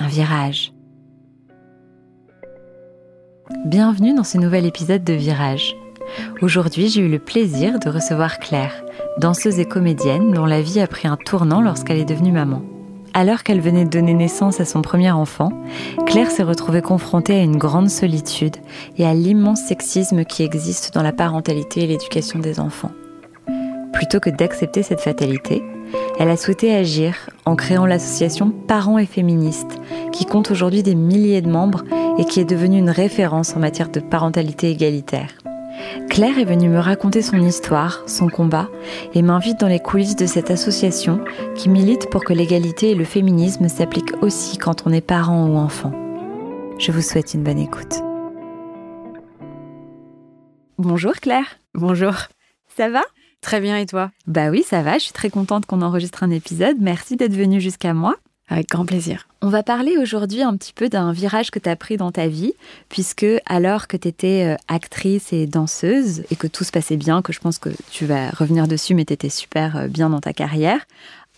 un virage. Bienvenue dans ce nouvel épisode de Virage. Aujourd'hui, j'ai eu le plaisir de recevoir Claire, danseuse et comédienne dont la vie a pris un tournant lorsqu'elle est devenue maman. Alors qu'elle venait de donner naissance à son premier enfant, Claire s'est retrouvée confrontée à une grande solitude et à l'immense sexisme qui existe dans la parentalité et l'éducation des enfants. Plutôt que d'accepter cette fatalité, elle a souhaité agir en créant l'association Parents et Féministes, qui compte aujourd'hui des milliers de membres et qui est devenue une référence en matière de parentalité égalitaire. Claire est venue me raconter son histoire, son combat, et m'invite dans les coulisses de cette association qui milite pour que l'égalité et le féminisme s'appliquent aussi quand on est parent ou enfant. Je vous souhaite une bonne écoute. Bonjour Claire. Bonjour. Ça va? Très bien et toi? Bah oui, ça va, je suis très contente qu'on enregistre un épisode. Merci d'être venue jusqu'à moi. Avec grand plaisir. On va parler aujourd'hui un petit peu d'un virage que tu as pris dans ta vie, puisque alors que tu étais euh, actrice et danseuse, et que tout se passait bien, que je pense que tu vas revenir dessus, mais tu étais super euh, bien dans ta carrière,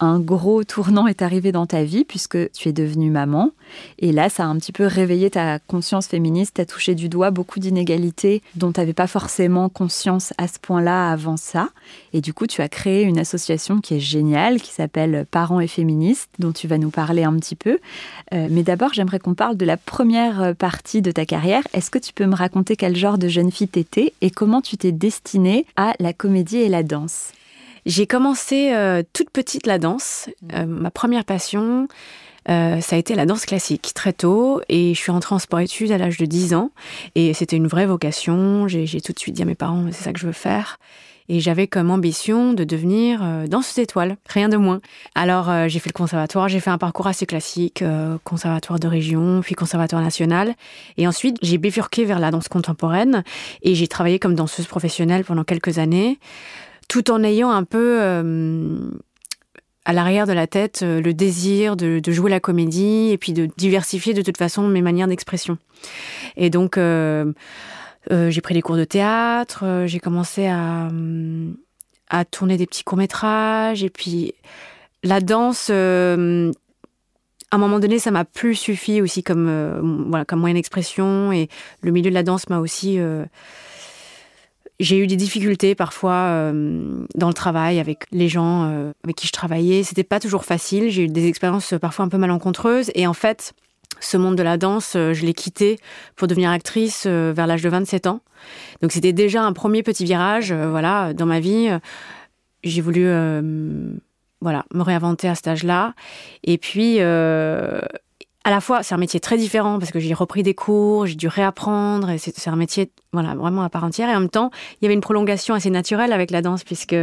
un gros tournant est arrivé dans ta vie puisque tu es devenue maman. Et là, ça a un petit peu réveillé ta conscience féministe, tu as touché du doigt beaucoup d'inégalités dont tu n'avais pas forcément conscience à ce point-là avant ça. Et du coup, tu as créé une association qui est géniale, qui s'appelle Parents et Féministes, dont tu vas nous parler un petit peu. Euh, mais d'abord, j'aimerais qu'on parle de la première partie de ta carrière. Est-ce que tu peux me raconter quel genre de jeune fille t'étais et comment tu t'es destinée à la comédie et la danse? J'ai commencé euh, toute petite la danse. Mmh. Euh, ma première passion, euh, ça a été la danse classique très tôt et je suis entrée en sport-études à l'âge de 10 ans et c'était une vraie vocation. J'ai tout de suite dit à mes parents, c'est ça que je veux faire. Et j'avais comme ambition de devenir danseuse étoile, rien de moins. Alors j'ai fait le conservatoire, j'ai fait un parcours assez classique, conservatoire de région, puis conservatoire national. Et ensuite j'ai bifurqué vers la danse contemporaine et j'ai travaillé comme danseuse professionnelle pendant quelques années tout en ayant un peu euh, à l'arrière de la tête euh, le désir de, jouer la comédie et puis de diversifier de toute façon mes manières d'expression. Et donc, euh, j'ai pris des cours de théâtre, j'ai commencé à, tourner des petits courts-métrages, et puis la danse, à un moment donné, ça m'a plus suffi aussi comme, voilà, comme moyen d'expression, et le milieu de la danse m'a aussi j'ai eu des difficultés parfois euh, dans le travail avec les gens euh, avec qui je travaillais. C'était pas toujours facile. J'ai eu des expériences parfois un peu malencontreuses. Et en fait, ce monde de la danse, euh, je l'ai quitté pour devenir actrice vers l'âge de 27 ans. Donc c'était déjà un premier petit virage, voilà, dans ma vie. J'ai voulu, voilà, me réinventer à cet âge-là. Et puis à la fois, c'est un métier très différent parce que j'ai repris des cours, j'ai dû réapprendre, et c'est un métier voilà, vraiment à part entière. Et en même temps, il y avait une prolongation assez naturelle avec la danse puisque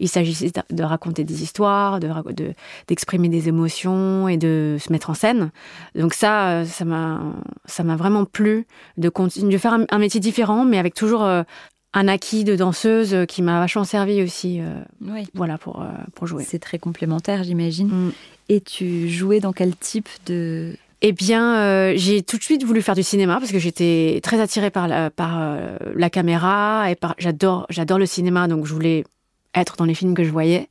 il s'agissait de raconter des histoires, d'exprimer de, des émotions et de se mettre en scène. Donc ça, ça m'a, ça m'a vraiment plu de continuer de faire un, métier différent, mais avec toujours euh, un acquis de danseuse qui m'a vachement servi aussi. Euh, oui. Voilà pour, euh, pour jouer. C'est très complémentaire, j'imagine. Mm. Et tu jouais dans quel type de... Eh bien, euh, j'ai tout de suite voulu faire du cinéma parce que j'étais très attirée par la, par, la caméra et par j'adore j'adore le cinéma donc je voulais être dans les films que je voyais.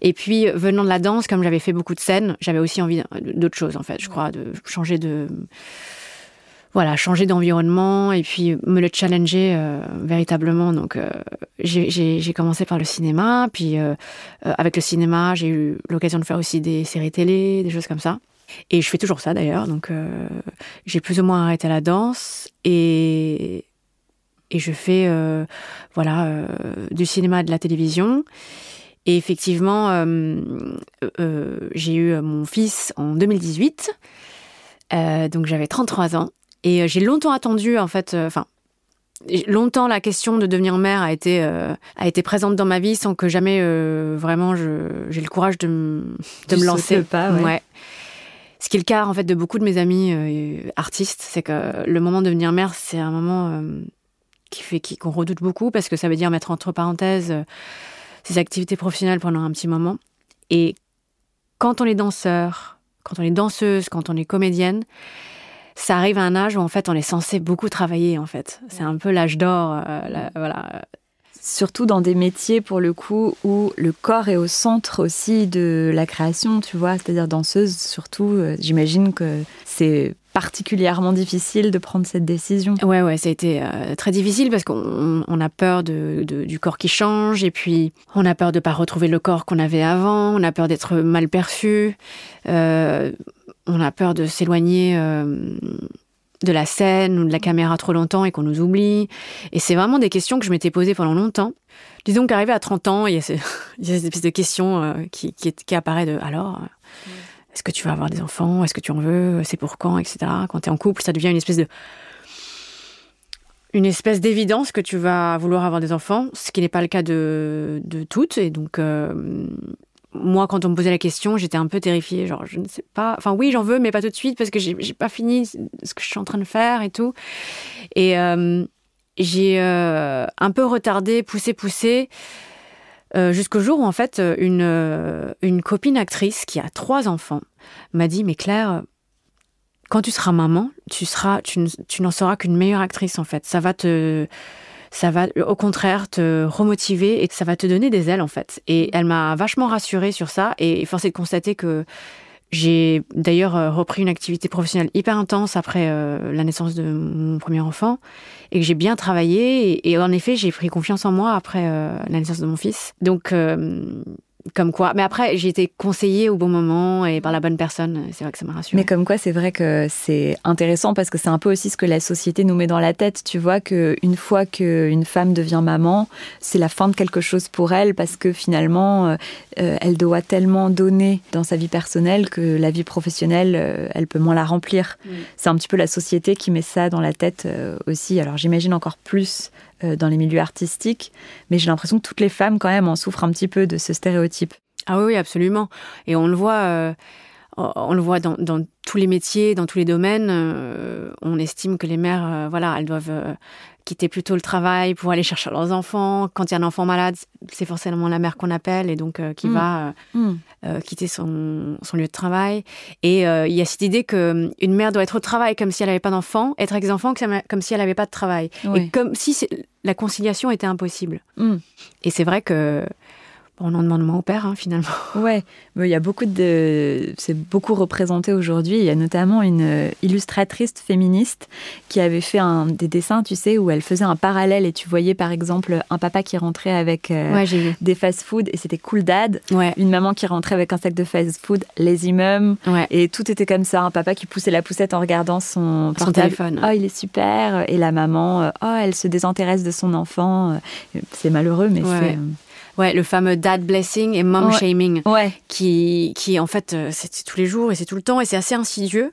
Et puis venant de la danse, comme j'avais fait beaucoup de scènes, j'avais aussi envie d'autre chose en fait. Je crois de changer de voilà, changer d'environnement et puis me le challenger euh, véritablement. Donc, euh, j'ai commencé par le cinéma, puis euh, avec le cinéma, j'ai eu l'occasion de faire aussi des séries télé, des choses comme ça. Et je fais toujours ça d'ailleurs. Donc, j'ai plus ou moins arrêté la danse et et je fais voilà du cinéma de la télévision. Et effectivement, j'ai eu mon fils en 2018. donc j'avais 33 ans. Et euh, j'ai longtemps attendu, en fait, euh, enfin, longtemps la question de devenir mère a été euh, a été présente dans ma vie sans que jamais vraiment j'ai le courage de, de me lancer pas ouais. Ce qui est le cas en fait de beaucoup de mes amis euh, artistes, c'est que le moment de devenir mère, c'est un moment qui fait qu'on redoute beaucoup parce que ça veut dire mettre entre parenthèses ses activités professionnelles pendant un petit moment. Et quand on est danseur, quand on est danseuse, quand on est comédienne, ça arrive à un âge où en fait on est censé beaucoup travailler en fait. C'est un peu l'âge d'or, voilà surtout dans des métiers pour le coup où le corps est au centre aussi de la création, tu vois, c'est-à-dire danseuse surtout. Euh, j'imagine que c'est particulièrement difficile de prendre cette décision. Ouais, ouais, ça a été euh, très difficile parce qu'on a peur du corps qui change et puis on a peur de pas retrouver le corps qu'on avait avant, on a peur d'être mal perçu, euh, on a peur de s'éloigner de la scène ou de la caméra trop longtemps et qu'on nous oublie. Et c'est vraiment des questions que je m'étais posées pendant longtemps. Disons qu'arrivé à 30 ans, il y a, cette de questions euh, qui, qui, apparaît de alors, euh, est-ce que tu vas avoir des enfants? Est-ce que tu en veux? C'est pour quand? Etc. Quand tu es en couple, ça devient une espèce de une espèce d'évidence que tu vas vouloir avoir des enfants, ce qui n'est pas le cas de, de toutes. Et donc, euh, moi, quand on me posait la question, j'étais un peu terrifiée. Genre, je ne sais pas. Enfin, oui, j'en veux, mais pas tout de suite parce que j'ai pas fini ce que je suis en train de faire et tout. Et euh, j'ai euh, un peu retardé, poussé, poussé. Euh, jusqu'au jour où en fait une, une copine actrice qui a trois enfants m'a dit mais Claire quand tu seras maman tu seras tu, tu n'en seras qu'une meilleure actrice en fait ça va te ça va au contraire te remotiver et ça va te donner des ailes en fait. Et elle m'a vachement rassurée sur ça et forcé de constater que j'ai d'ailleurs euh, repris une activité professionnelle hyper intense après euh, la naissance de mon premier enfant et que j'ai bien travaillé et, en effet j'ai pris confiance en moi après euh, la naissance de mon fils. Donc comme quoi. Mais après, j'ai été conseillée au bon moment et par la bonne personne. C'est vrai que ça m'a rassurée. Mais comme quoi, c'est vrai que c'est intéressant parce que c'est un peu aussi ce que la société nous met dans la tête. Tu vois qu'une fois qu'une femme devient maman, c'est la fin de quelque chose pour elle parce que finalement, euh, euh, elle doit tellement donner dans sa vie personnelle que la vie professionnelle, euh, elle peut moins la remplir. C'est un petit peu la société qui met ça dans la tête aussi. Alors j'imagine encore plus dans les milieux artistiques, mais j'ai l'impression que toutes les femmes quand même en souffrent un petit peu de ce stéréotype. Ah oui, absolument. Et on le voit, euh, on le voit dans, tous les métiers, dans tous les domaines. Euh, on estime que les mères, voilà, elles doivent quitter plutôt le travail pour aller chercher leurs enfants. Quand il y a un enfant malade, c'est forcément la mère qu'on appelle et donc qui mm. va mm. quitter son, son, lieu de travail. Et il y a cette idée qu'une mère doit être au travail comme si elle n'avait pas d'enfant, être enfants comme si elle n'avait pas de travail. Et comme si la conciliation était impossible. Mm. Et c'est vrai que on en demande moins au père, hein, finalement. Ouais, il y a beaucoup de. C'est beaucoup représenté aujourd'hui. Il y a notamment une euh, illustratrice féministe qui avait fait un, des dessins, tu sais, où elle faisait un parallèle et tu voyais par exemple un papa qui rentrait avec euh, des fast-food et c'était Cool Dad. Une maman qui rentrait avec un sac de fast-food, Lazy Mum. Et tout était comme ça. Un papa qui poussait la poussette en regardant son, son téléphone. Oh, il est super. Et la maman, euh, oh, elle se désintéresse de son enfant. C'est malheureux, mais c'est. Ouais, le fameux dad blessing et mom shaming. Ouais. Qui, qui, en fait, euh, c'est tous les jours et c'est tout le temps et c'est assez insidieux.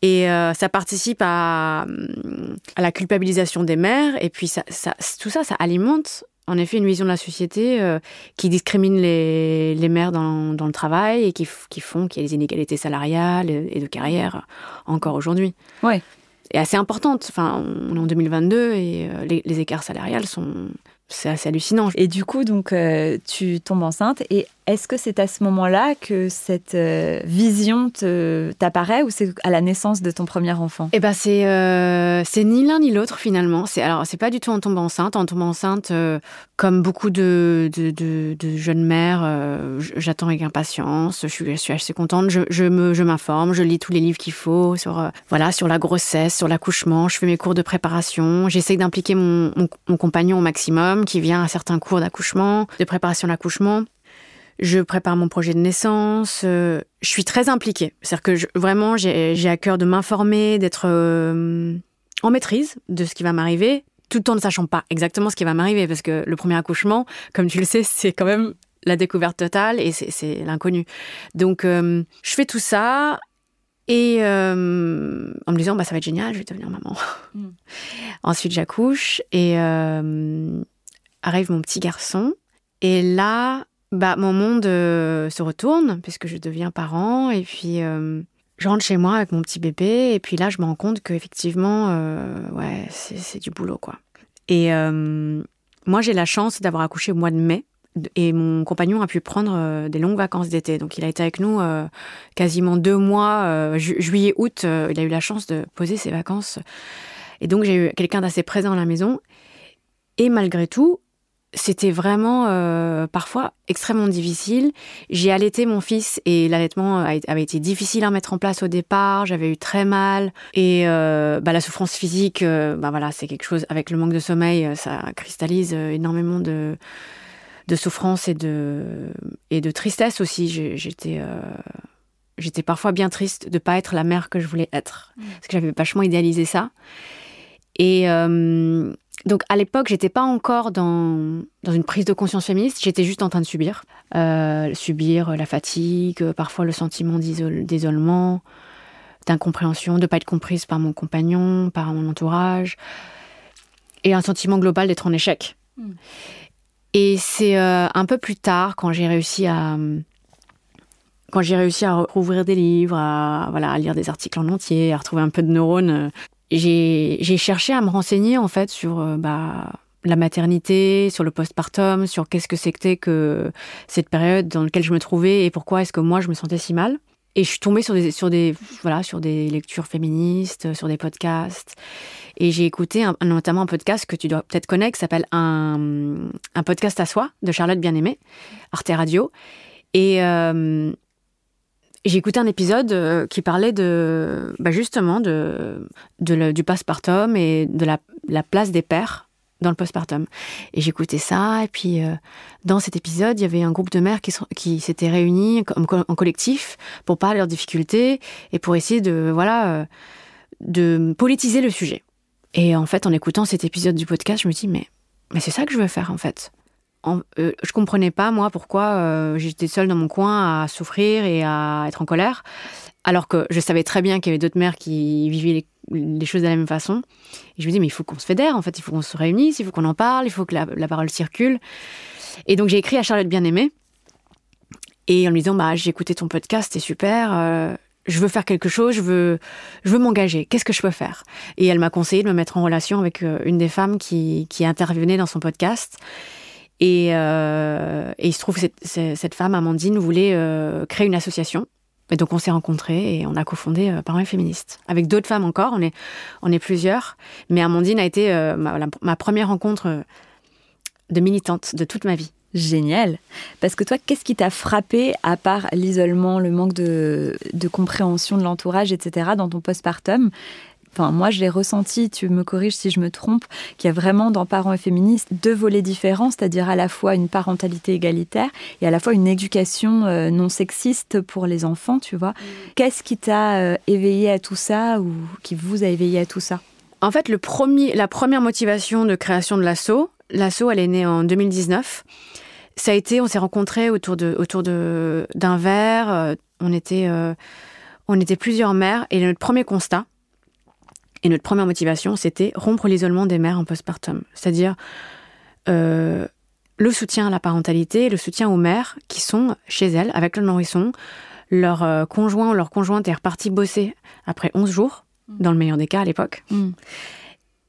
Et euh, ça participe à, à, la culpabilisation des mères. Et puis, ça, ça, tout ça, ça alimente en effet une vision de la société euh, qui discrimine les, les mères dans, dans, le travail et qui, qui font qu'il y a des inégalités salariales et de carrière encore aujourd'hui. Ouais. Et assez importante. Enfin, on est en 2022 et les, les écarts salariales sont, c'est assez hallucinant. Et du coup, donc, euh, tu tombes enceinte et est-ce que c'est à ce moment-là que cette euh, vision t'apparaît ou c'est à la naissance de ton premier enfant? Eh ben c'est euh, c'est ni l'un ni l'autre finalement. C'est alors c'est pas du tout en tombant enceinte. En tombant enceinte, euh, comme beaucoup de, jeunes mères, j'attends avec impatience. Je suis, assez contente. Je, je me je m'informe, je lis tous les livres qu'il faut sur voilà sur la grossesse, sur l'accouchement. Je fais mes cours de préparation. J'essaye d'impliquer mon compagnon au maximum, qui vient à certains cours d'accouchement, de préparation à l'accouchement je prépare mon projet de naissance, euh, je suis très impliquée. C'est-à-dire que vraiment, j'ai à cœur de m'informer, d'être euh, en maîtrise de ce qui va m'arriver, tout en ne sachant pas exactement ce qui va m'arriver, parce que le premier accouchement, comme tu le sais, c'est quand même la découverte totale et c'est l'inconnu. Donc, euh, je fais tout ça et en me disant, bah, ça va être génial, je vais devenir maman. Mm. Ensuite, j'accouche et arrive mon petit garçon. Et là, bah, mon monde euh, se retourne puisque je deviens parent et puis euh, je rentre chez moi avec mon petit bébé et puis là, je me rends compte qu'effectivement, euh, ouais, c'est du boulot, quoi. Et euh, moi, j'ai la chance d'avoir accouché au mois de mai et mon compagnon a pu prendre des longues vacances d'été. Donc, il a été avec nous quasiment deux mois, juillet, août. il a eu la chance de poser ses vacances. Et donc, j'ai eu quelqu'un d'assez présent à la maison. Et malgré tout, c'était vraiment euh, parfois extrêmement difficile. J'ai allaité mon fils et l'allaitement avait été difficile à mettre en place au départ. J'avais eu très mal et euh, bah, la souffrance physique, euh, bah voilà, c'est quelque chose. Avec le manque de sommeil, ça cristallise énormément de de souffrance et de et de tristesse aussi. J'étais j'étais parfois bien triste de pas être la mère que je voulais être mmh. parce que j'avais vachement idéalisé ça. Et donc à l'époque, j'étais pas encore dans, dans une prise de conscience féministe, j'étais juste en train de subir. Euh, subir la fatigue, parfois le sentiment d'isolement, d'incompréhension, de ne pas être comprise par mon compagnon, par mon entourage, et un sentiment global d'être en échec. Hmm. Et c'est euh, un peu plus tard, quand j'ai réussi à quand j'ai réussi à rouvrir des livres, à, voilà, à lire des articles en entier, à retrouver un peu de neurones, j'ai cherché à me renseigner en fait sur euh, bah, la maternité, sur le postpartum, sur qu'est-ce que c'était que cette période dans laquelle je me trouvais et pourquoi est-ce que moi je me sentais si mal. Et je suis tombée sur des, sur des, voilà, sur des lectures féministes, sur des podcasts. Et j'ai écouté notamment un podcast que tu dois peut-être connaître qui s'appelle un, un podcast à soi de Charlotte Bien-Aimée, Arte Radio. Et, euh, j'ai écouté un épisode euh, qui parlait de, bah justement, du postpartum et de la, la, place des pères dans le postpartum. Et j'écoutais ça, et puis euh, dans cet épisode, il y avait un groupe de mères qui, s'étaient réunies en, collectif pour parler de leurs difficultés et pour essayer de, voilà, euh, de politiser le sujet. Et en fait, en écoutant cet épisode du podcast, je me dis, mais, mais c'est ça que je veux faire, en fait en, euh, je comprenais pas moi pourquoi euh, j'étais seule dans mon coin à souffrir et à être en colère, alors que je savais très bien qu'il y avait d'autres mères qui vivaient les, choses de la même façon. Et je me dis mais il faut qu'on se fédère, en fait, il faut qu'on se réunisse, il faut qu'on en parle, il faut que la, parole circule. Et donc j'ai écrit à Charlotte Bien-Aimée et en lui disant bah j'ai écouté ton podcast, c'est super. Euh, je veux faire quelque chose, je veux, je veux m'engager. Qu'est-ce que je peux faire? Et elle m'a conseillé de me mettre en relation avec une des femmes qui intervenait dans son podcast euh, et, il se trouve que cette, femme, Amandine, voulait euh, créer une association. Et donc on s'est rencontrés et on a cofondé euh, Parents féministes. Avec d'autres femmes encore, on est, plusieurs. Mais Amandine a été ma, première rencontre de militante de toute ma vie. Génial. Parce que toi, qu'est-ce qui t'a frappé, à part l'isolement, le manque de, de compréhension de l'entourage, etc., dans ton postpartum? Enfin, moi, je l'ai ressenti, tu me corriges si je me trompe, qu'il y a vraiment dans Parents et féministes deux volets différents, c'est-à-dire à la fois une parentalité égalitaire et à la fois une éducation euh, non sexiste pour les enfants, tu vois. Mm. Qu'est-ce qui t'a euh, éveillé à tout ça ou qui vous a éveillé à tout ça? En fait, le premier, la première motivation de création de l'assaut, l'assaut, elle est née en 2019. Ça a été, on s'est rencontrés autour de autour de d'un verre. Euh, on était on était plusieurs mères et notre premier constat, et notre première motivation, c'était rompre l'isolement des mères en postpartum. C'est-à-dire euh, le soutien à la parentalité, le soutien aux mères qui sont chez elles avec le nourrisson. Leur euh, conjoint ou leur conjointe est reparti bosser après 11 jours, mm. dans le meilleur des cas à l'époque. Mm.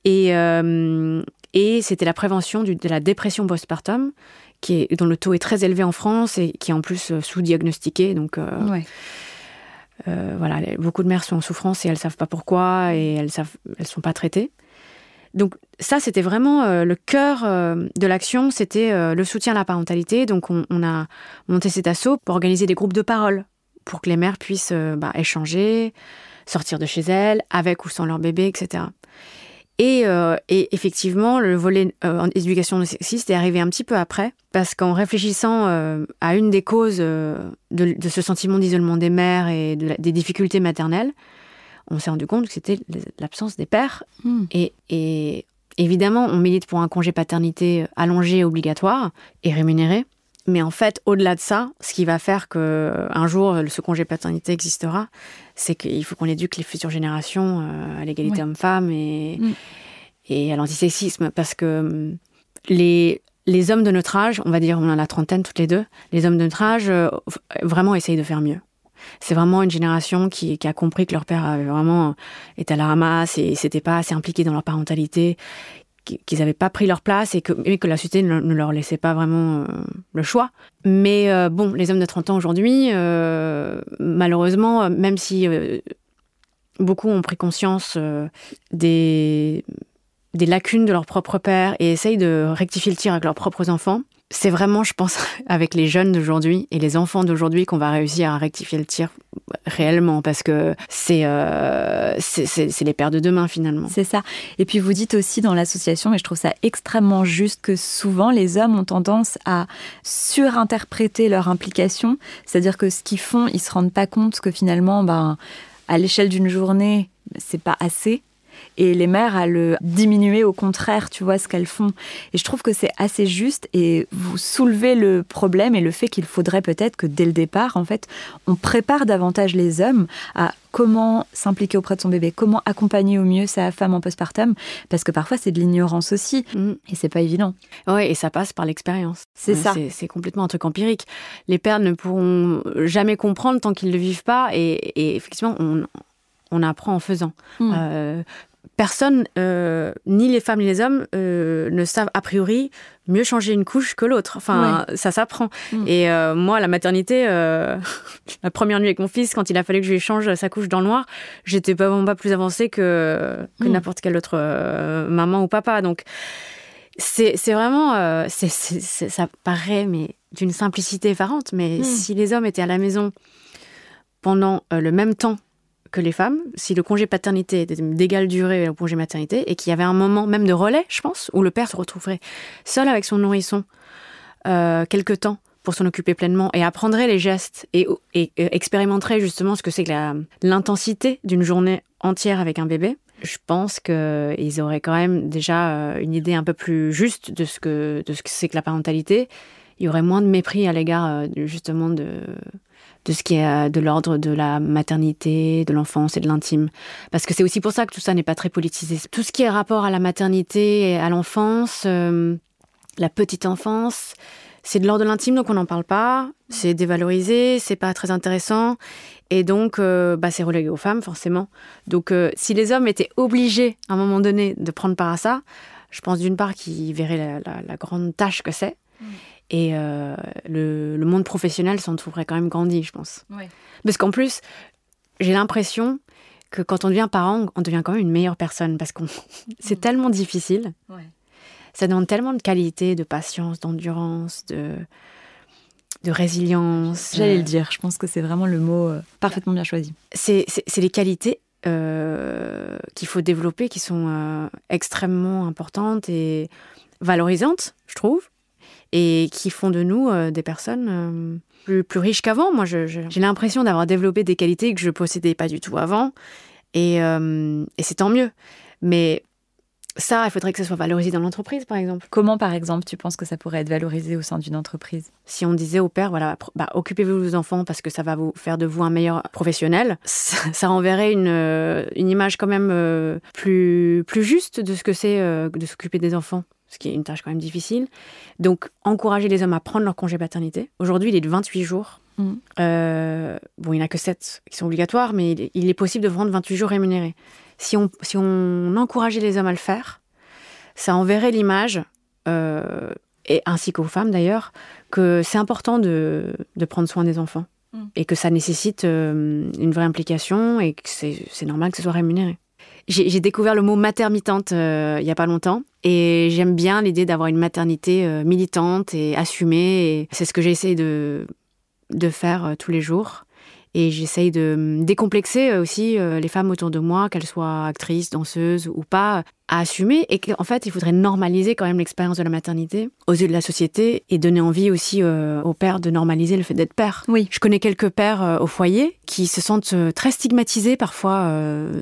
Et, euh, et c'était la prévention de la dépression postpartum, qui est, dont le taux est très élevé en France et qui est en plus sous-diagnostiqué. Donc, ouais. Euh, voilà, beaucoup de mères sont en souffrance et elles savent pas pourquoi et elles savent, elles sont pas traitées. Donc ça, c'était vraiment euh, le cœur euh, de l'action, c'était le soutien à la parentalité. Donc on, a monté cet assaut pour organiser des groupes de parole pour que les mères puissent bah, échanger, sortir de chez elles, avec ou sans leur bébé, etc. Euh, et, effectivement, le volet euh, en éducation sexiste est arrivé un petit peu après, parce qu'en réfléchissant euh, à une des causes de, ce sentiment d'isolement des mères et des difficultés maternelles, on s'est rendu compte que c'était l'absence des pères. Hmm. Et, et, évidemment, on milite pour un congé paternité allongé, obligatoire et rémunéré. Mais en fait, au-delà de ça, ce qui va faire que un jour ce congé paternité existera, c'est qu'il faut qu'on éduque les futures générations euh, à l'égalité homme-femme et, mm. et à l'antisexisme. Parce que hum, les, les hommes de notre âge, on va dire, on a la trentaine toutes les deux, les hommes de notre âge euh, vraiment essayent de faire mieux. C'est vraiment une génération qui, a compris que leur père avait vraiment été à la ramasse et s'était pas assez impliqué dans leur parentalité, qu'ils n'avaient pas pris leur place et que, que la société ne, leur laissait pas vraiment euh, le choix. Mais euh, bon, les hommes de 30 ans aujourd'hui, euh, malheureusement, même si beaucoup ont pris conscience des, des lacunes de leur propre père et essayent de rectifier le tir avec leurs propres enfants, c'est vraiment, je pense, avec les jeunes d'aujourd'hui et les enfants d'aujourd'hui qu'on va réussir à rectifier le tir réellement parce que c'est euh, les pères de demain finalement. C'est ça. Et puis vous dites aussi dans l'association, et je trouve ça extrêmement juste, que souvent les hommes ont tendance à surinterpréter leur implication, c'est-à-dire que ce qu'ils font, ils se rendent pas compte que finalement, ben, à l'échelle d'une journée, c'est pas assez et les mères à le diminuer au contraire, tu vois, ce qu'elles font. Et je trouve que c'est assez juste et vous soulevez le problème et le fait qu'il faudrait peut-être que dès le départ, en fait, on prépare davantage les hommes à comment s'impliquer auprès de son bébé, comment accompagner au mieux sa femme en postpartum, parce que parfois c'est de l'ignorance aussi, mm. et c'est pas évident. Oui, et ça passe par l'expérience. C'est ça. C'est complètement un truc empirique. Les pères ne pourront jamais comprendre tant qu'ils ne le vivent pas, et, effectivement, on, on apprend en faisant. Mm. Euh, personne, euh, ni les femmes ni les hommes, euh, ne savent a priori mieux changer une couche que l'autre. Enfin, ça s'apprend. Mm. Et euh, moi, la maternité, la première nuit avec mon fils, quand il a fallu que je lui change sa couche dans le noir, j'étais pas, pas plus avancée que, que mm. n'importe quelle autre maman ou papa. Donc, c'est vraiment, ça paraît mais d'une simplicité effarante. Mais mm. si les hommes étaient à la maison pendant le même temps que les femmes, si le congé paternité était d'égale durée au congé maternité, et qu'il y avait un moment même de relais, je pense, où le père se retrouverait seul avec son nourrisson euh, quelque temps pour s'en occuper pleinement et apprendrait les gestes et, expérimenterait justement ce que c'est que l'intensité d'une journée entière avec un bébé, je pense qu'ils auraient quand même déjà euh, une idée un peu plus juste de ce que de ce que c'est que la parentalité. Il y aurait moins de mépris à l'égard euh, justement de de ce qui est euh, de l'ordre de la maternité, de l'enfance et de l'intime. Parce que c'est aussi pour ça que tout ça n'est pas très politisé. Tout ce qui est rapport à la maternité et à l'enfance, euh, la petite enfance, c'est de l'ordre de l'intime, donc on n'en parle pas. C'est dévalorisé, c'est pas très intéressant. Et donc, euh, bah, c'est relégué aux femmes, forcément. Donc, si les hommes étaient obligés, à un moment donné, de prendre part à ça, je pense d'une part qu'ils verraient la, grande tâche que c'est. Mm. Et euh, le, monde professionnel s'en trouverait quand même grandi, je pense. Parce qu'en plus, j'ai l'impression que quand on devient parent, on devient quand même une meilleure personne parce que c'est mm. tellement difficile. Ça demande tellement de qualité, de patience, d'endurance, de, de résilience. J'allais le dire, je pense que c'est vraiment le mot euh, parfaitement bien choisi. C'est les qualités euh, qu'il faut développer qui sont extrêmement importantes et valorisantes, je trouve et qui font de nous euh, des personnes euh, plus, plus, riches qu'avant. Moi, j'ai l'impression d'avoir développé des qualités que je possédais pas du tout avant, et, euh, et c'est tant mieux. Mais ça, il faudrait que ça soit valorisé dans l'entreprise, par exemple. Comment, par exemple, tu penses que ça pourrait être valorisé au sein d'une entreprise? Si on disait au père, voilà, bah, occupez-vous de vos enfants parce que ça va vous faire de vous un meilleur professionnel, ça, renverrait une, une, image quand même plus, plus juste de ce que c'est de s'occuper des enfants ce qui est une tâche quand même difficile. Donc, encourager les hommes à prendre leur congé paternité. Aujourd'hui, il est de 28 jours. Mm. Euh, bon, il n'y en a que 7 qui sont obligatoires, mais il, est possible de prendre 28 jours rémunérés. Si on, si on encourageait les hommes à le faire, ça enverrait l'image, euh, et ainsi qu'aux femmes d'ailleurs, que c'est important de, de, prendre soin des enfants. Mm. Et que ça nécessite euh, une vraie implication et que c'est normal que ce soit rémunéré. J'ai découvert le mot matermitante euh, il y a pas longtemps et j'aime bien l'idée d'avoir une maternité euh, militante et assumée. C'est ce que j'essaie de, de faire euh, tous les jours. Et j'essaye de décomplexer euh, aussi euh, les femmes autour de moi, qu'elles soient actrices, danseuses ou pas, à assumer. Et qu'en fait, il faudrait normaliser quand même l'expérience de la maternité aux yeux de la société et donner envie aussi euh, aux pères de normaliser le fait d'être père. Oui. Je connais quelques pères au foyer qui se sentent très stigmatisés parfois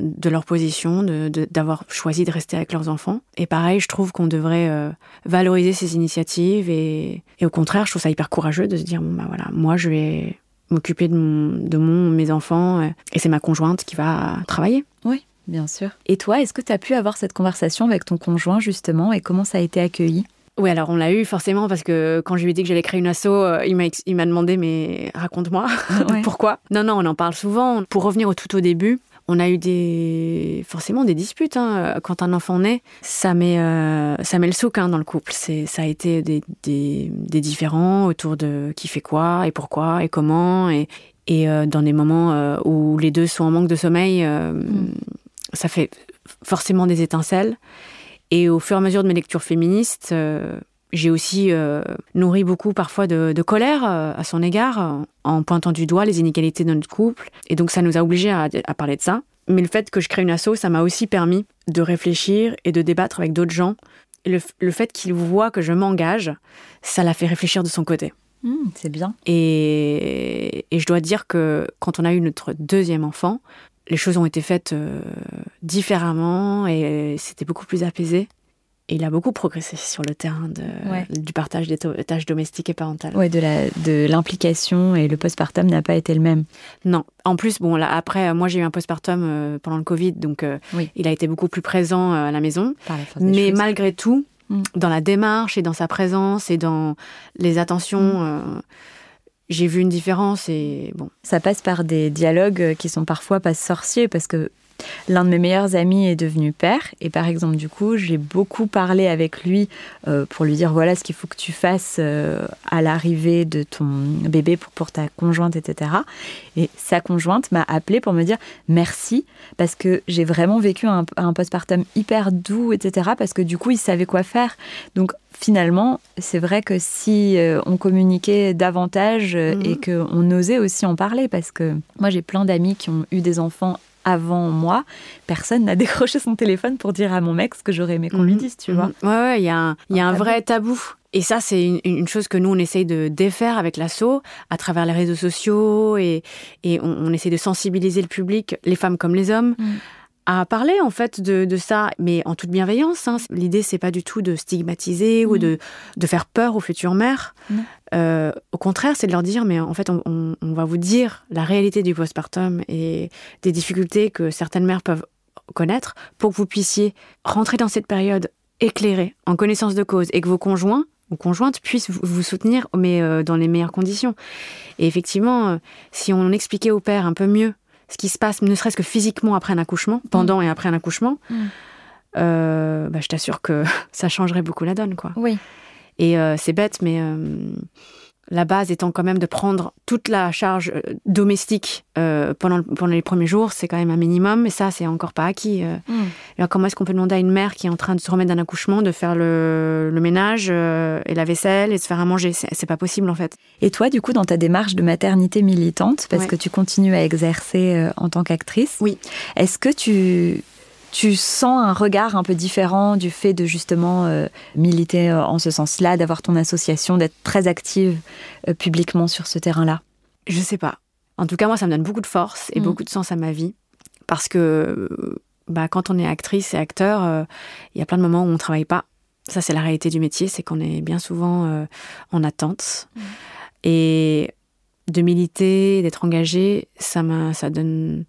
de leur position, d'avoir choisi de rester avec leurs enfants. Et pareil, je trouve qu'on devrait valoriser ces initiatives et, et, au contraire, je trouve ça hyper courageux de se dire bon bah voilà, moi je vais m'occuper de, mon, mes enfants. Euh, et c'est ma conjointe qui va travailler. Oui, bien sûr. Et toi, est-ce que tu as pu avoir cette conversation avec ton conjoint justement et comment ça a été accueilli? Oui, alors on l'a eu forcément parce que quand je lui ai dit que j'allais créer une asso, euh, il m'a il m'a demandé mais raconte-moi pourquoi? Non non, on en parle souvent. Pour revenir au tout au début, on a eu des forcément des disputes hein. quand un enfant naît. Ça met euh, ça met le souk hein, dans le couple. C'est ça a été des, des, des différends autour de qui fait quoi et pourquoi et comment et et euh, dans des moments euh, où les deux sont en manque de sommeil, mm. ça fait forcément des étincelles. Et au fur et à mesure de mes lectures féministes, j'ai aussi nourri beaucoup parfois de, de colère à son égard, en pointant du doigt les inégalités de notre couple. Et donc ça nous a obligés à, à parler de ça. Mais le fait que je crée une asso, ça m'a aussi permis de réfléchir et de débattre avec d'autres gens. Et le, le fait qu'il voit que je m'engage, ça l'a fait réfléchir de son côté. Mmh, c'est bien. Et, et, je dois dire que quand on a eu notre deuxième enfant, les choses ont été faites euh, différemment et c'était beaucoup plus apaisé. Et il a beaucoup progressé sur le terrain de, ouais. du partage des tâches domestiques et parentales. Oui, de l'implication et le postpartum n'a pas été le même. Non. En plus, bon, là, après, moi j'ai eu un postpartum euh, pendant le Covid, donc euh, oui. il a été beaucoup plus présent euh, à la maison. Mais choses. malgré tout, mm. dans la démarche et dans sa présence et dans les attentions. Mm. Euh, j'ai vu une différence et bon. Ça passe par des dialogues qui sont parfois pas sorciers parce que L'un de mes meilleurs amis est devenu père et par exemple du coup j'ai beaucoup parlé avec lui euh, pour lui dire voilà ce qu'il faut que tu fasses euh, à l'arrivée de ton bébé pour, pour ta conjointe etc et sa conjointe m'a appelé pour me dire merci parce que j'ai vraiment vécu un, un postpartum hyper doux etc parce que du coup il savait quoi faire donc finalement c'est vrai que si euh, on communiquait davantage euh, mmh. et qu'on osait aussi en parler parce que moi j'ai plein d'amis qui ont eu des enfants avant moi, personne n'a décroché son téléphone pour dire à mon mec ce que j'aurais aimé qu'on mmh. lui dise, tu vois. Mmh. Ouais, ouais, il y a un, y a un vrai tabou. Et ça, c'est une, une, chose que nous, on essaye de défaire avec l'assaut à travers les réseaux sociaux et, et on, on, essaie de sensibiliser le public, les femmes comme les hommes. Mmh à parler en fait de, de ça, mais en toute bienveillance. Hein. L'idée, c'est pas du tout de stigmatiser mmh. ou de, de faire peur aux futures mères. Mmh. Euh, au contraire, c'est de leur dire, mais en fait, on, on, on, va vous dire la réalité du postpartum et des difficultés que certaines mères peuvent connaître pour que vous puissiez rentrer dans cette période éclairée, en connaissance de cause, et que vos conjoints ou conjointes puissent vous soutenir, mais euh, dans les meilleures conditions. Et effectivement, euh, si on expliquait au père un peu mieux ce qui se passe, ne serait-ce que physiquement après un accouchement, pendant mmh. et après un accouchement, mmh. euh, bah, je t'assure que ça changerait beaucoup la donne, quoi. Oui. Et euh, c'est bête, mais euh, la base étant quand même de prendre toute la charge euh, domestique euh, pendant, pendant les premiers jours, c'est quand même un minimum, et ça, c'est encore pas acquis. Euh. Mm. Alors, comment est-ce qu'on peut demander à une mère qui est en train de se remettre d'un accouchement de faire le, le ménage euh, et la vaisselle et de se faire à manger? C'est pas possible, en fait. Et toi, du coup, dans ta démarche de maternité militante, parce ouais. que tu continues à exercer en tant qu'actrice, oui. est-ce que tu tu sens un regard un peu différent du fait de justement euh, militer euh, en ce sens-là, d'avoir ton association, d'être très active euh, publiquement sur ce terrain-là? Je sais pas. En tout cas, moi, ça me donne beaucoup de force et mmh. beaucoup de sens à ma vie. Parce que bah, quand on est actrice et acteur, il euh, y a plein de moments où on ne travaille pas. Ça, c'est la réalité du métier, c'est qu'on est bien souvent en attente. Mmh. Et de militer, d'être engagé, ça, ça donne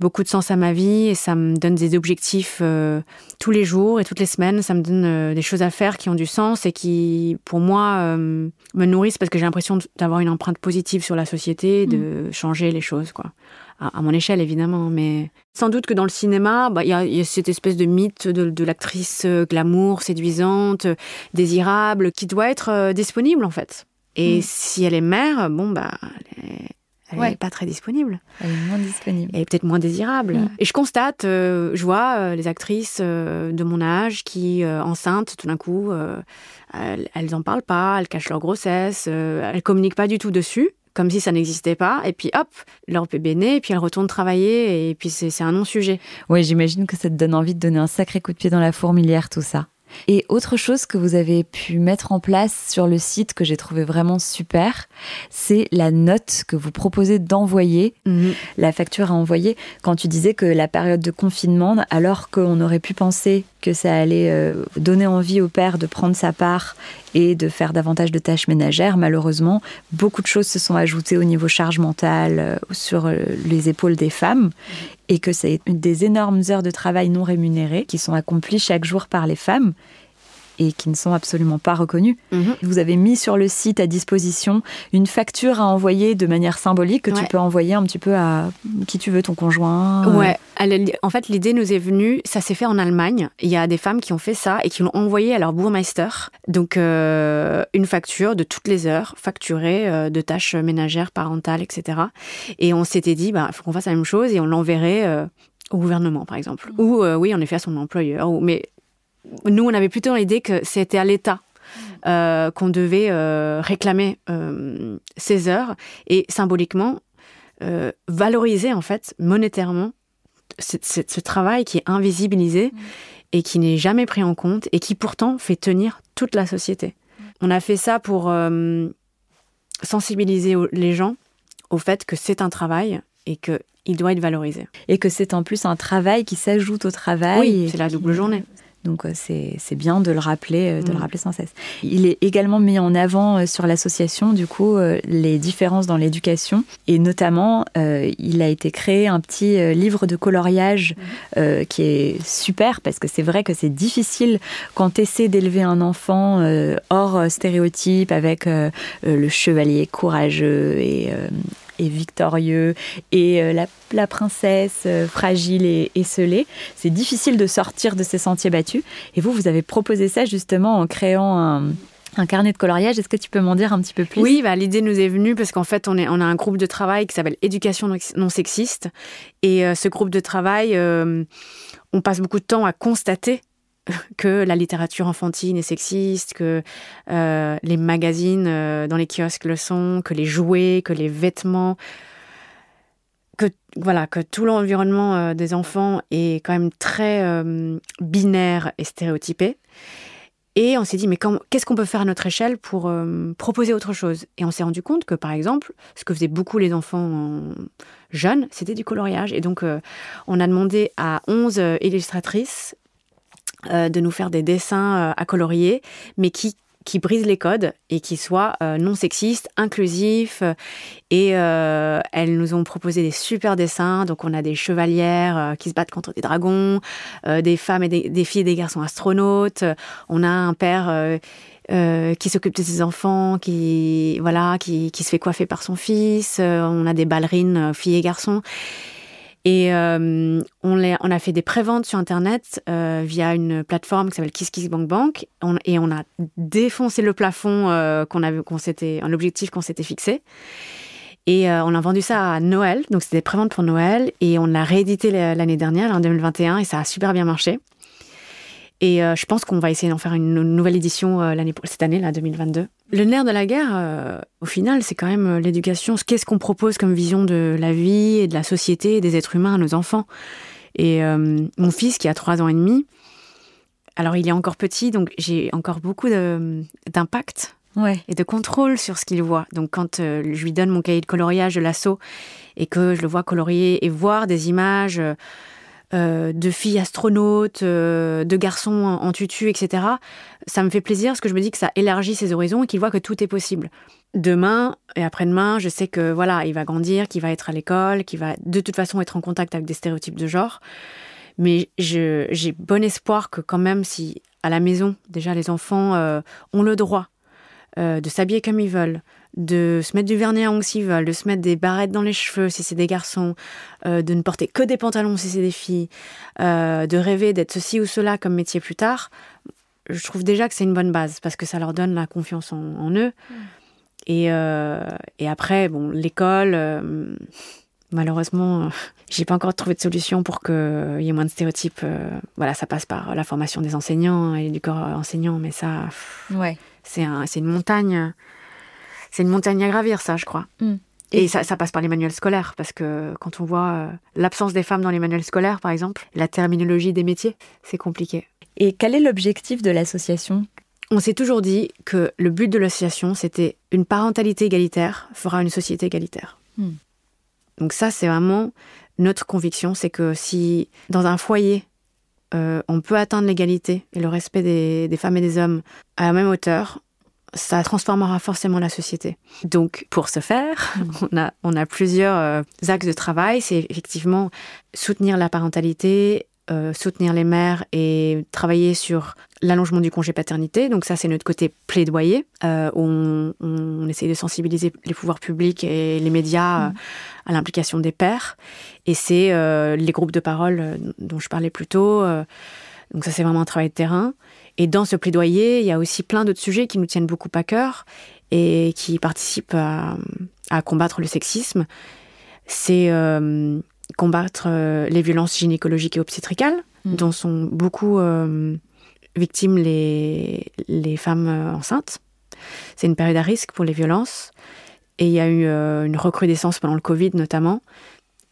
beaucoup de sens à ma vie et ça me donne des objectifs euh, tous les jours et toutes les semaines. Ça me donne euh, des choses à faire qui ont du sens et qui, pour moi, euh, me nourrissent parce que j'ai l'impression d'avoir une empreinte positive sur la société, de mmh. changer les choses, quoi. À, à, mon échelle, évidemment, mais sans doute que dans le cinéma, il bah, y, a, y a cette espèce de mythe de, de l'actrice euh, glamour, séduisante, désirable, qui doit être disponible, en fait. Et mmh. si elle est mère, bon, bah, elle est, elle pas très disponible. Elle est moins disponible. Elle est peut-être moins désirable. Mmh. Et je constate, euh, je vois euh, les actrices euh, de mon âge qui, enceintes, tout d'un coup, elles, elles en parlent pas, elles cachent leur grossesse, elles communiquent pas du tout dessus comme si ça n'existait pas, et puis hop, leur bébé naît, et puis elles retournent travailler, et puis c'est un non-sujet. Oui, j'imagine que ça te donne envie de donner un sacré coup de pied dans la fourmilière, tout ça. Et autre chose que vous avez pu mettre en place sur le site que j'ai trouvé vraiment super, c'est la note que vous proposez d'envoyer, mmh. la facture à envoyer, quand tu disais que la période de confinement, alors qu'on aurait pu penser que ça allait euh, donner envie au père de prendre sa part et de faire davantage de tâches ménagères, malheureusement, beaucoup de choses se sont ajoutées au niveau charge mentale euh, sur euh, les épaules des femmes et que c'est des énormes heures de travail non rémunérées qui sont accomplies chaque jour par les femmes et qui ne sont absolument pas reconnus. Mhm. Vous avez mis sur le site à disposition une facture à envoyer de manière symbolique que tu peux envoyer un petit peu à qui tu veux, ton conjoint. euh, Ouais, en fait, l'idée nous est venue, ça s'est fait en Allemagne. Il y a des femmes qui ont fait ça et qui l'ont envoyé à leur bourgmeister. Donc, euh, une facture de toutes les heures, facturée euh, de tâches ménagères, parentales, etc. Et on s'était dit, bah, il faut qu'on fasse la même chose et on l'enverrait euh, au gouvernement, par exemple. Ou, euh, oui, en effet, à son employeur. Ou, mais nous, on avait plutôt l'idée que c'était à l'État. euh, qu'on devait euh, réclamer euh, ces heures et symboliquement valoriser en fait monétairement ce, ce- ce travail qui est invisibilisé et qui n'est jamais pris en compte et qui pourtant fait tenir toute la société. On a fait ça pour sensibiliser les gens au fait que c'est un travail et qu'il doit être valorisé. Et que c'est en plus un travail qui s'ajoute au travail. oui, c'est la double journée. Donc euh, c'est c'est bien de le rappeler, euh, de le Mm. rappeler sans cesse. Il est également mis en avant euh, sur l'association du coup les différences dans l'éducation et notamment euh, il a été créé un petit livre de coloriage euh, qui est super parce que c'est vrai que c'est difficile quand tu essaies d'élever un enfant euh, hors stéréotype avec le chevalier courageux et victorieux et euh, la, princesse euh, fragile et esselée. C'est difficile de sortir de ces sentiers battus. Et vous, vous avez proposé ça justement en créant un, un carnet de coloriage. Est-ce que tu peux m'en dire un petit peu plus? Oui, bah, l'idée nous est venue parce qu'en fait, on, est, on a un groupe de travail qui s'appelle Éducation non- sexiste. Et euh, ce groupe de travail, on passe beaucoup de temps à constater que la littérature enfantine est sexiste, que euh, les magazines euh, dans les kiosques le sont, que les jouets, que les vêtements, que voilà, que tout l'environnement euh, des enfants est quand même très binaire et stéréotypé. Et on s'est dit, mais qu'est-ce qu'on peut faire à notre échelle pour proposer autre chose? Et on s'est rendu compte que, par exemple, ce que faisaient beaucoup les enfants jeunes, c'était du coloriage. Et donc, on a demandé à 11 euh, illustratrices de nous faire des dessins euh, à colorier, mais qui qui brisent les codes et qui soient euh, non sexistes, inclusifs. euh, Et euh, elles nous ont proposé des super dessins. Donc, on a des chevalières euh, qui se battent contre des dragons, euh, des femmes et des, des filles et des garçons astronautes. On a un père euh, euh, qui s'occupe de ses enfants, qui voilà, qui, qui se fait coiffer par son fils. Euh, on a des ballerines, euh, filles et garçons. Et euh, on, on a fait des préventes sur Internet euh, via une plateforme qui s'appelle KissKissBankBank. Et on a défoncé le plafond euh, qu'on avait, qu'on s'était, un objectif qu'on s'était fixé. Et on a vendu ça à Noël. Donc c'était des préventes pour Noël. Et on l'a réédité la- l'année dernière, en 2021. Et ça a super bien marché. Et euh, je pense qu'on va essayer d'en faire une nouvelle édition euh, l'année, cette année, là, 2022. Le nerf de la guerre, euh, au final, c'est quand même l'éducation. Qu'est-ce qu'on propose comme vision de la vie et de la société et des êtres humains à nos enfants? Et mon fils, qui a trois ans et demi, alors il est encore petit, donc j'ai encore beaucoup d'impact Ouais. et de contrôle sur ce qu'il voit. Donc quand euh, je lui donne mon cahier de coloriage de l'assaut et que je le vois colorier et voir des images euh, euh, de filles astronautes, euh, de garçons en, tutu, etc., ça me fait plaisir parce que je me dis que ça élargit ses horizons et qu'il voit que tout est possible. Demain et après-demain, je sais que voilà, il va grandir, qu'il va être à l'école, qu'il va de toute façon être en contact avec des stéréotypes de genre. Mais j'ai bon espoir que quand même, si à la maison, déjà les enfants euh, ont le droit de s'habiller comme ils veulent, de se mettre du vernis à ongles s'ils veulent, de se mettre des barrettes dans les cheveux si c'est des garçons, euh, de ne porter que des pantalons si c'est des filles, euh, de rêver d'être ceci ou cela comme métier plus tard, je trouve déjà que c'est une bonne base parce que ça leur donne la confiance en, en eux. Et, euh, et après, bon, l'école, malheureusement, j'ai pas encore trouvé de solution pour qu'il y ait moins de stéréotypes. voilà, ça passe par la formation des enseignants et du corps enseignant, mais ça, pff, Ouais. c'est un, c'est une montagne. C'est une montagne à gravir, ça, je crois. Mm. Et ça, ça passe par les manuels scolaires, parce que quand on voit euh, l'absence des femmes dans les manuels scolaires, par exemple, la terminologie des métiers, c'est compliqué. Et quel est l'objectif de l'association? On s'est toujours dit que le but de l'association, c'était une parentalité égalitaire fera une société égalitaire. Hmm. Donc ça, c'est vraiment notre conviction, c'est que si dans un foyer, euh, on peut atteindre l'égalité et le respect des, des femmes et des hommes à la même hauteur, ça transformera forcément la société. Donc, pour ce faire, on a, on a plusieurs euh, axes de travail. C'est effectivement soutenir la parentalité, euh, soutenir les mères et travailler sur l'allongement du congé paternité. Donc ça, c'est notre côté plaidoyer. Euh, on, on, essaie de sensibiliser les pouvoirs publics et les médias mmh. à l'implication des pères. Et c'est les groupes de parole dont je parlais plus tôt. Donc ça, c'est vraiment un travail de terrain. Et dans ce plaidoyer, il y a aussi plein d'autres sujets qui nous tiennent beaucoup à cœur et qui participent à, à combattre le sexisme. C'est combattre euh, les violences gynécologiques et obstétricales, mm. dont sont beaucoup euh, victimes les, les femmes euh, enceintes. C'est une période à risque pour les violences. Et il y a eu une recrudescence pendant le Covid notamment.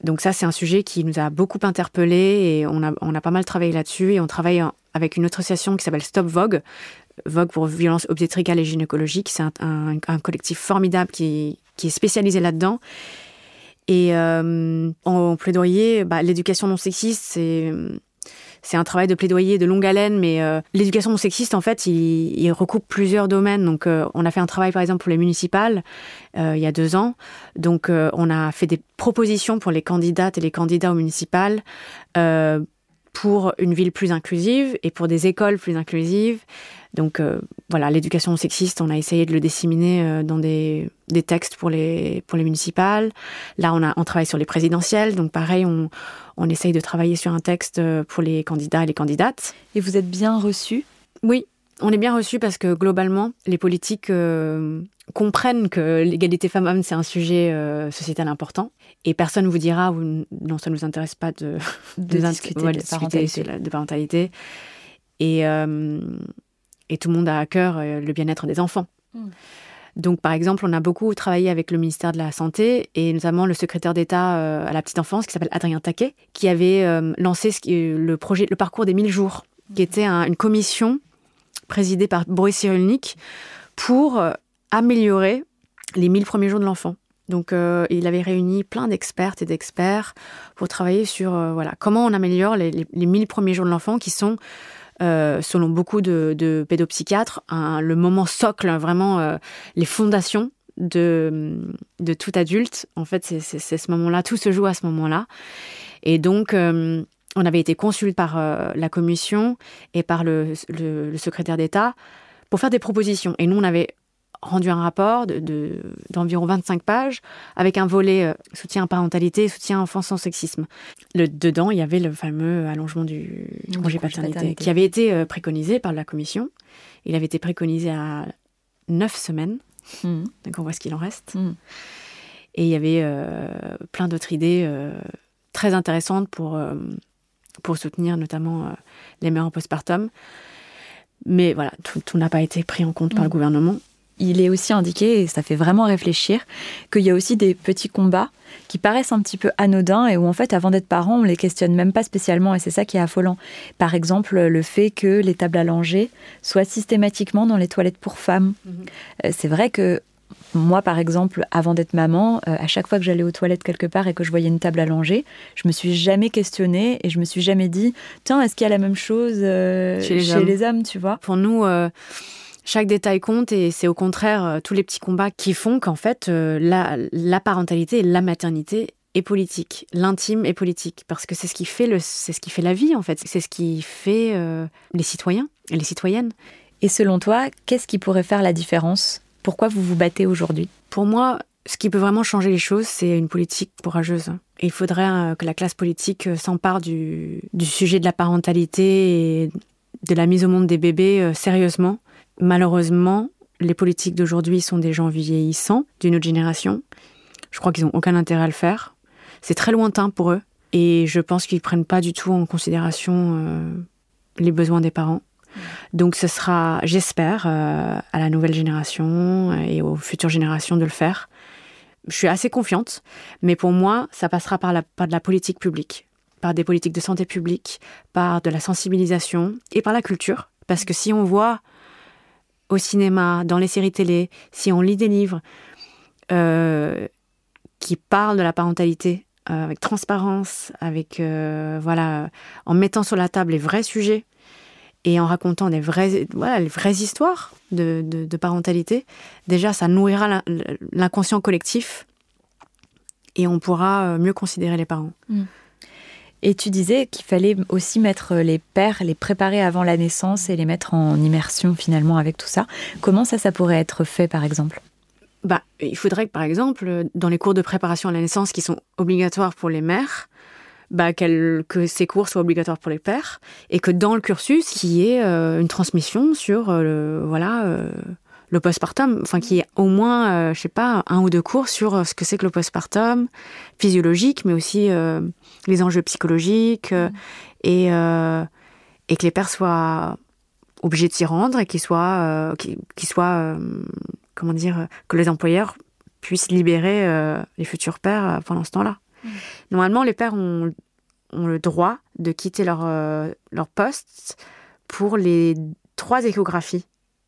Donc ça, c'est un sujet qui nous a beaucoup interpellés et on a, on a pas mal travaillé là-dessus. Et on travaille avec une autre association qui s'appelle Stop Vogue. Vogue pour violences obstétricales et gynécologiques. C'est un, un, collectif formidable qui, qui est spécialisé là-dedans et euh, en plaidoyer, bah, l'éducation non sexiste, c'est c'est un travail de plaidoyer de longue haleine, mais euh, l'éducation sexiste, en fait, il, recoupe plusieurs domaines. Donc, euh, on a fait un travail, par exemple, pour les municipales il y a deux ans. Donc, on a fait des propositions pour les candidates et les candidats aux municipales pour une ville plus inclusive et pour des écoles plus inclusives. Donc euh, voilà, l'éducation sexiste, on a essayé de le disséminer euh, dans des, des, textes pour les, pour les municipales. Là, on, a, on travaille sur les présidentielles, donc pareil, on, on essaye de travailler sur un texte euh, pour les candidats et les candidates. Et vous êtes bien reçu Oui, on est bien reçu parce que globalement, les politiques comprennent que l'égalité femmes-hommes, c'est un sujet sociétal important. Et personne ne vous dira, non, ça ne nous intéresse pas de, de, discuter, de, parentalité. de parentalité. Et, et tout le monde a à cœur euh, le bien-être des enfants. Hmm. Donc, par exemple, on a beaucoup travaillé avec le ministère de la Santé et notamment le secrétaire d'État euh, à la petite enfance qui s'appelle Adrien Taquet, qui avait euh, lancé le projet, le parcours des 1000 jours, qui était une commission présidée par Boris Cyrulnik pour améliorer les 1000 premiers jours de l'enfant. Donc, il avait réuni plein d'expertes et d'experts pour travailler sur voilà comment on améliore les, les, les 1000 premiers jours de l'enfant qui sont euh, selon beaucoup de, pédopsychiatres, le moment socle, vraiment euh, les fondations de, de tout adulte. En fait, c'est ce moment-là, tout se joue à ce moment-là. Et donc, euh, on avait été consulté par la commission et par le, le secrétaire d'État pour faire des propositions. Et nous, on avait rendu un rapport d'environ de, 25 pages avec un volet euh, soutien parentalité soutien enfant sans sexisme. Le, dedans, il y avait le fameux allongement du congé paternité, qui avait été euh, préconisé par la commission. Il avait été préconisé à 9 semaines. Mmh. Donc on voit ce qu'il en reste. Mmh. Et il y avait euh, plein d'autres idées très intéressantes pour, pour soutenir notamment les mères en postpartum. Mais voilà, tout, n'a pas été pris en compte par le mmh. gouvernement il est aussi indiqué, et ça fait vraiment réfléchir, qu'il y a aussi des petits combats qui paraissent un petit peu anodins et où en fait, avant d'être parent, on les questionne même pas spécialement et c'est ça qui est affolant. Par exemple, le fait que les tables à langer soient systématiquement dans les toilettes pour femmes. Mhm. Euh, c'est vrai que moi, par exemple, avant d'être maman, euh, à chaque fois que j'allais aux toilettes quelque part et que je voyais une table à langer, je me suis jamais questionnée et je me suis jamais dit, tiens, est-ce qu'il y a la même chose euh, chez, les, hommes. tu vois? Pour nous, chaque détail compte et c'est au contraire euh, tous les petits combats qui font qu'en fait euh, la, parentalité et la maternité est politique, l'intime est politique. Parce que c'est ce qui fait le, c'est ce qui fait la vie en fait, c'est ce qui fait euh, les citoyens et les citoyennes. Et selon toi, qu'est-ce qui pourrait faire la différence? Pourquoi vous vous battez aujourd'hui? Pour moi, ce qui peut vraiment changer les choses, c'est une politique courageuse. Et il faudrait que la classe politique s'empare du, du, sujet de la parentalité et de la mise au monde des bébés sérieusement Malheureusement, les politiques d'aujourd'hui sont des gens vieillissants d'une autre génération. Je crois qu'ils n'ont aucun intérêt à le faire. C'est très lointain pour eux. Et je pense qu'ils ne prennent pas du tout en considération euh, les besoins des parents. Donc ce sera, j'espère, euh, à la nouvelle génération et aux futures générations de le faire. Je suis assez confiante, mais pour moi, ça passera par, par de la politique publique, par des politiques de santé publique, par de la sensibilisation et par la culture. Parce que si on voit au cinéma, dans les séries télé, si on lit des livres euh, qui parlent de la parentalité euh, avec transparence, avec euh, voilà, en mettant sur la table les vrais sujets et en racontant des vraies, voilà, les vraies histoires de, de, parentalité, déjà ça nourrira l'inconscient collectif et on pourra mieux considérer les parents. Mm. Et tu disais qu'il fallait aussi mettre les pères, les préparer avant la naissance et les mettre en immersion finalement avec tout ça. Comment ça, ça pourrait être fait par exemple? Bah, il faudrait que, par exemple, dans les cours de préparation à la naissance qui sont obligatoires pour les mères, bah, que ces cours soient obligatoires pour les pères et que dans le cursus, il y ait euh, une transmission sur euh, le, voilà, euh, le postpartum, enfin qu'il y ait au moins, je sais pas, un ou deux cours sur ce que c'est que le postpartum, physiologique, mais aussi les enjeux psychologiques et, et que les pères soient obligés de s'y rendre et qu'ils soient, qu'ils soient comment dire, que les employeurs puissent libérer euh, les futurs pères euh, pendant ce temps-là. Mmh. Normalement, les pères ont, le droit de quitter leur, euh, leur poste pour les trois échographies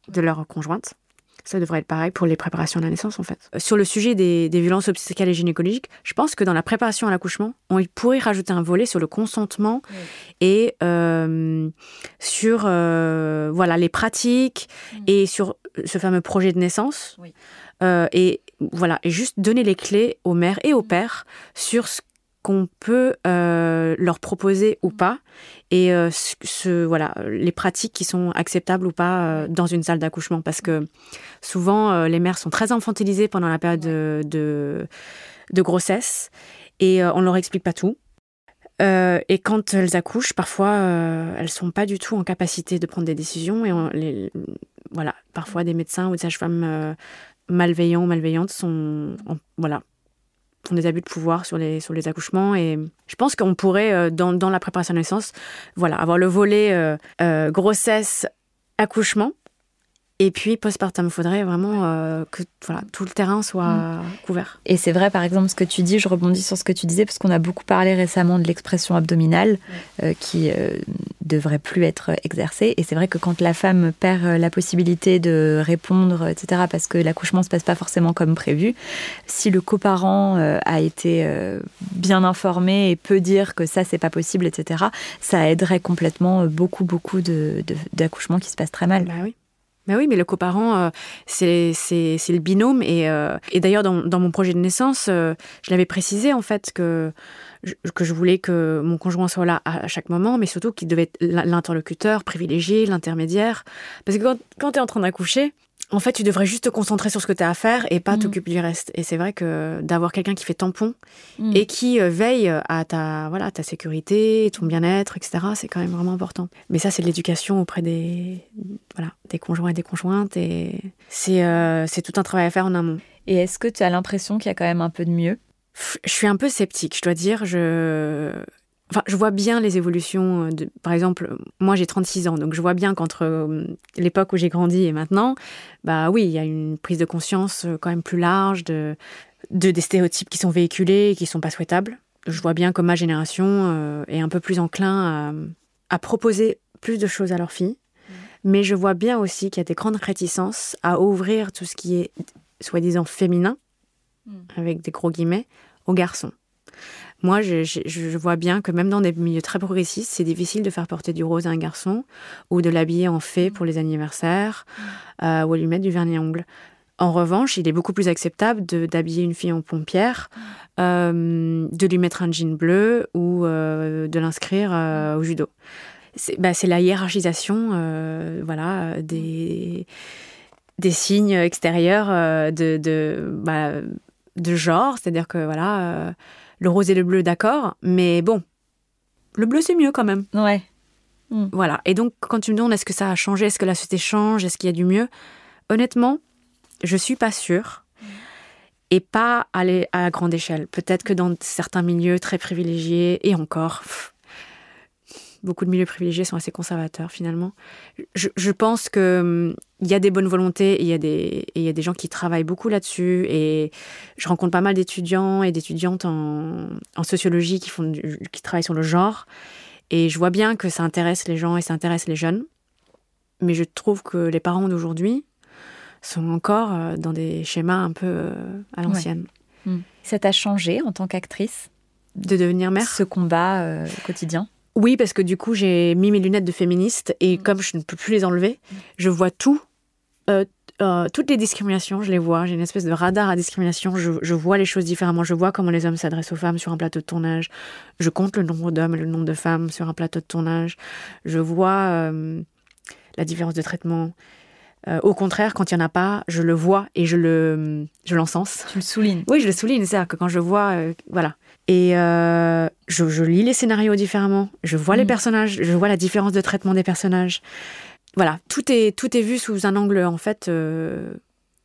de leur conjointe. Ça devrait être pareil pour les préparations à la naissance, en fait. Sur le sujet des, violences obstétricales et gynécologiques, je pense que dans la préparation à l'accouchement, on pourrait rajouter un volet sur le consentement et sur voilà les pratiques mmh. et sur ce fameux projet de naissance. Euh, et voilà, et juste donner les clés aux mères et aux pères sur ce qu'on peut euh, leur proposer ou pas. Et euh, ce, voilà les pratiques qui sont acceptables ou pas dans une salle d'accouchement. Parce que souvent les mères sont très infantilisées pendant la période de, de, grossesse. Et on leur explique pas tout. Et quand elles accouchent, parfois, elles sont pas du tout en capacité de prendre des décisions. Et on, les, voilà, parfois des médecins ou des sages-femmes euh, malveillants ou malveillantes sont, voilà, des abus de pouvoir sur les, sur les accouchements. Et je pense qu'on pourrait, euh, dans, dans, la préparation de naissance, voilà, avoir le volet euh, grossesse, accouchement, et puis, postpartum, il faudrait vraiment euh, que voilà, tout le terrain soit mm. couvert. Et c'est vrai, par exemple, ce que tu dis, je rebondis sur ce que tu disais, parce qu'on a beaucoup parlé récemment de l'expression abdominale euh, qui euh, devrait plus être exercée. Et c'est vrai que quand la femme perd la possibilité de répondre, etc., parce que l'accouchement se passe pas forcément comme prévu, si le coparent a été bien informé et peut dire que ça, c'est pas possible, etc., ça aiderait complètement beaucoup, beaucoup d'accouchements de, qui se passent très mal. Bah oui. Mais oui, mais le coparent, euh, c'est le binôme. Et, euh, et d'ailleurs, dans, dans, mon projet de naissance, euh, je l'avais précisé en fait que je, que je voulais que mon conjoint soit là à, chaque moment, mais surtout qu'il devait être l'interlocuteur privilégié, l'intermédiaire. Parce que quand, quand tu es en train d'accoucher, en fait, tu devrais juste te concentrer sur ce que tu as à faire et pas mm. t'occuper du reste. Et c'est vrai que d'avoir quelqu'un qui fait tampon mm. et qui euh, veille à ta, voilà, ta sécurité, ton bien-être, etc., c'est quand même vraiment important. Mais ça, c'est de l'éducation auprès des, voilà, des conjoints et des conjointes. Et c'est euh, c'est tout un travail à faire en amont. Et est-ce que tu as l'impression qu'il y a quand même un peu de mieux? Je suis un peu sceptique, je dois dire. Je, Enfin, je vois bien les évolutions. De, par exemple, moi j'ai 36 ans, donc je vois bien qu'entre euh, l'époque où j'ai grandi et maintenant, bah oui, il y a une prise de conscience euh, quand même plus large de, de des stéréotypes qui sont véhiculés et qui sont pas souhaitables. Je vois bien que ma génération euh, est un peu plus enclin à, à, proposer plus de choses à leurs filles, mmh. mais je vois bien aussi qu'il y a des grandes réticences à ouvrir tout ce qui est soi-disant féminin, mmh. avec des gros guillemets, aux garçons. Moi, je, vois bien que même dans des milieux très progressistes, c'est difficile de faire porter du rose à un garçon ou de l'habiller en fée pour les anniversaires euh, ou à lui mettre du vernis à ongles. En revanche, il est beaucoup plus acceptable d'habiller une fille en pompière, euh, de lui mettre un jean bleu ou euh, de l'inscrire au judo. C'est bah, la hiérarchisation voilà, des, des signes extérieurs de, de, bah, de genre, c'est-à-dire que voilà le rose et le bleu, d'accord, mais bon, le bleu c'est mieux quand même. Ouais. Hmm. Voilà. Et donc, quand tu me demandes est-ce que ça a changé, est-ce que la société change, est-ce qu'il y a du mieux, honnêtement, je suis pas sûre. Et pas aller à grande échelle. Peut-être que dans certains milieux très privilégiés, et encore, beaucoup de milieux privilégiés sont assez conservateurs finalement. Je, pense que hum, il y a des bonnes volontés et il y a des, il y a des gens qui travaillent beaucoup là-dessus. Et je rencontre pas mal d'étudiants et d'étudiantes en, sociologie qui, font qui travaillent sur le genre. Et je vois bien que ça intéresse les gens et ça intéresse les jeunes. Mais je trouve que les parents d'aujourd'hui sont encore euh, dans des schémas un peu euh, à l'ancienne. Hum. Ça t'a changé en tant qu'actrice? De devenir mère? Ce combat euh, quotidien? Oui, parce que du coup, j'ai mis mes lunettes de féministe et mm. comme je ne peux plus les enlever, je vois tout, euh, euh, toutes les discriminations, je les vois. J'ai une espèce de radar à discrimination. Je, vois les choses différemment. Je vois comment les hommes s'adressent aux femmes sur un plateau de tournage. Je compte le nombre d'hommes et le nombre de femmes sur un plateau de tournage. Je vois euh, la différence de traitement. Euh, au contraire, quand il n'y en a pas, je le vois et je le, je l'encense. Tu le soulignes. Oui, je le souligne. C'est-à-dire que quand je vois, voilà. Et je, lis les scénarios différemment. Je vois les mm. personnages. Je vois la différence de traitement des personnages voilà, tout est, tout est vu sous un angle en fait euh,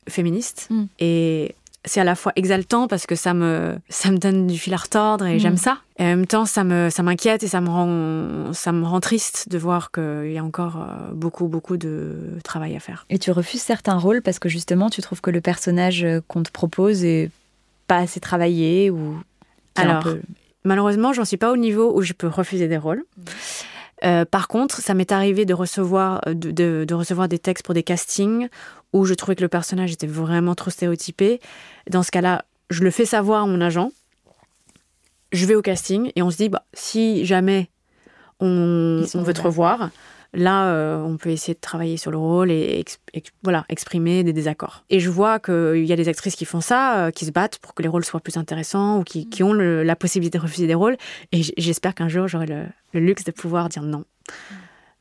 féministe. Mm. Et c'est à la fois exaltant parce que ça me, ça me donne du fil à retordre et mm. j'aime ça. Et en même temps, ça me, ça m'inquiète et ça me rend, ça me rend triste de voir qu'il y a encore euh, beaucoup, beaucoup de travail à faire. Et tu refuses certains rôles parce que justement, tu trouves que le personnage qu'on te propose est pas assez travaillé ou. Alors, malheureusement, j'en suis pas au niveau où je peux refuser des rôles. Mm. Euh, par contre, ça m'est arrivé de recevoir, euh, de, recevoir des textes pour des castings où je trouvais que le personnage était vraiment trop stéréotypé. Dans ce cas-là, je le fais savoir à mon agent. Je vais au casting et on se dit, bah, si jamais on, on veut te revoir, Là, euh, on peut essayer de travailler sur le rôle et voilà, exprimer des désaccords. Et je vois qu'il y a des actrices qui font ça, euh, qui se battent pour que les rôles soient plus intéressants ou qui, ont la possibilité de refuser des rôles. Et j'espère qu'un jour, j'aurai le, luxe de pouvoir dire non.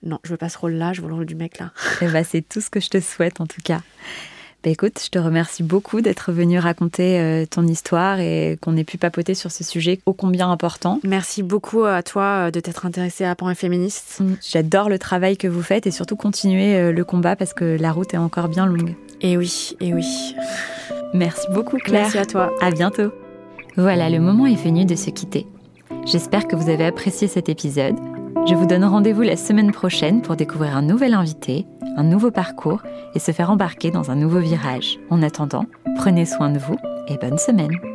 Non, je veux pas ce rôle-là, je veux le rôle du mec là. Et eh ben, c'est tout ce que je te souhaite en tout cas. Bah, écoute, je te remercie beaucoup d'être venu raconter euh, ton histoire et qu'on ait pu papoter sur ce sujet ô combien important. Merci beaucoup à toi euh, de t'être intéressée à Point Féministe. Mm. J'adore le travail que vous faites et surtout continuer euh, le combat parce que la route est encore bien longue. Et oui, et oui. Merci beaucoup Claire. Merci à toi. À bientôt. Voilà, le moment est venu de se quitter. J'espère que vous avez apprécié cet épisode. Je vous donne rendez-vous la semaine prochaine pour découvrir un nouvel invité, un nouveau parcours et se faire embarquer dans un nouveau virage. En attendant, prenez soin de vous et bonne semaine.